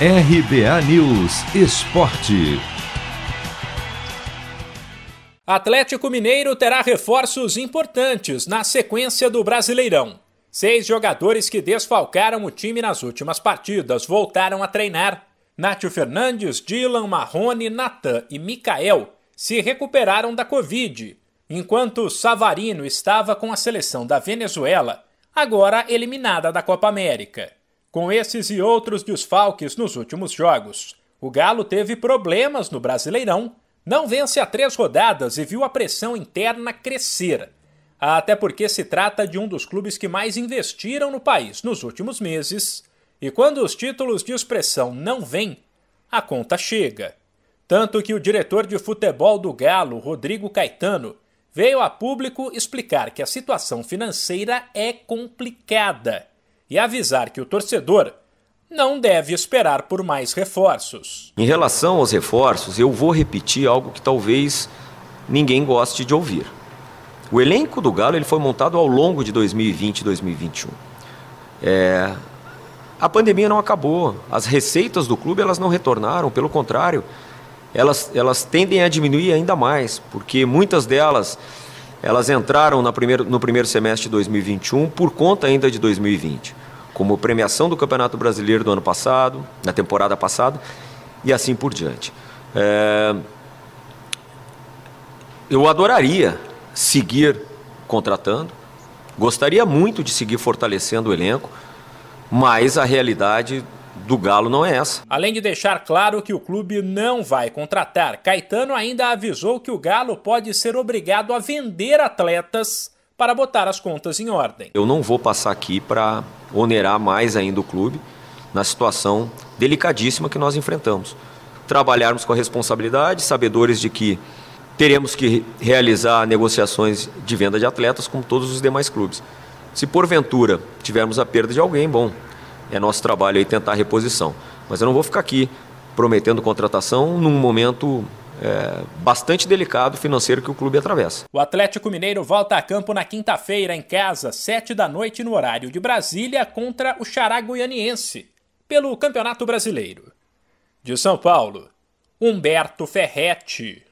RBA News Esporte. Atlético Mineiro terá reforços importantes na sequência do Brasileirão. Seis jogadores que desfalcaram o time nas últimas partidas voltaram a treinar. Nátio Fernandes, Dylan, Marrone, Natan e Mikael se recuperaram da Covid, enquanto Savarino estava com a seleção da Venezuela, agora eliminada da Copa América. Com esses e outros desfalques nos últimos jogos, o Galo teve problemas no Brasileirão, não vence há três rodadas e viu a pressão interna crescer. Até porque se trata de um dos clubes que mais investiram no país nos últimos meses, e quando os títulos de expressão não vêm, a conta chega. Tanto que o diretor de futebol do Galo, Rodrigo Caetano, veio a público explicar que a situação financeira é complicada e avisar que o torcedor não deve esperar por mais reforços. Em relação aos reforços, eu vou repetir algo que talvez ninguém goste de ouvir. O elenco do Galo ele foi montado ao longo de 2020 e 2021. É, a pandemia não acabou, as receitas do clube elas não retornaram, pelo contrário, elas, elas tendem a diminuir ainda mais, porque muitas delas elas entraram na primeiro, no primeiro semestre de 2021 por conta ainda de 2020, como premiação do Campeonato Brasileiro do ano passado, na temporada passada, e assim por diante. É, eu adoraria seguir contratando. Gostaria muito de seguir fortalecendo o elenco, mas a realidade do Galo não é essa. Além de deixar claro que o clube não vai contratar, Caetano ainda avisou que o Galo pode ser obrigado a vender atletas para botar as contas em ordem. Eu não vou passar aqui para onerar mais ainda o clube na situação delicadíssima que nós enfrentamos. Trabalharmos com a responsabilidade, sabedores de que teremos que realizar negociações de venda de atletas como todos os demais clubes. Se porventura tivermos a perda de alguém, bom, é nosso trabalho aí tentar a reposição. Mas eu não vou ficar aqui prometendo contratação num momento é, bastante delicado financeiro que o clube atravessa. O Atlético Mineiro volta a campo na quinta-feira em casa, sete da noite no horário de Brasília, contra o Xará Goianiense, pelo Campeonato Brasileiro. De São Paulo, Humberto Ferretti.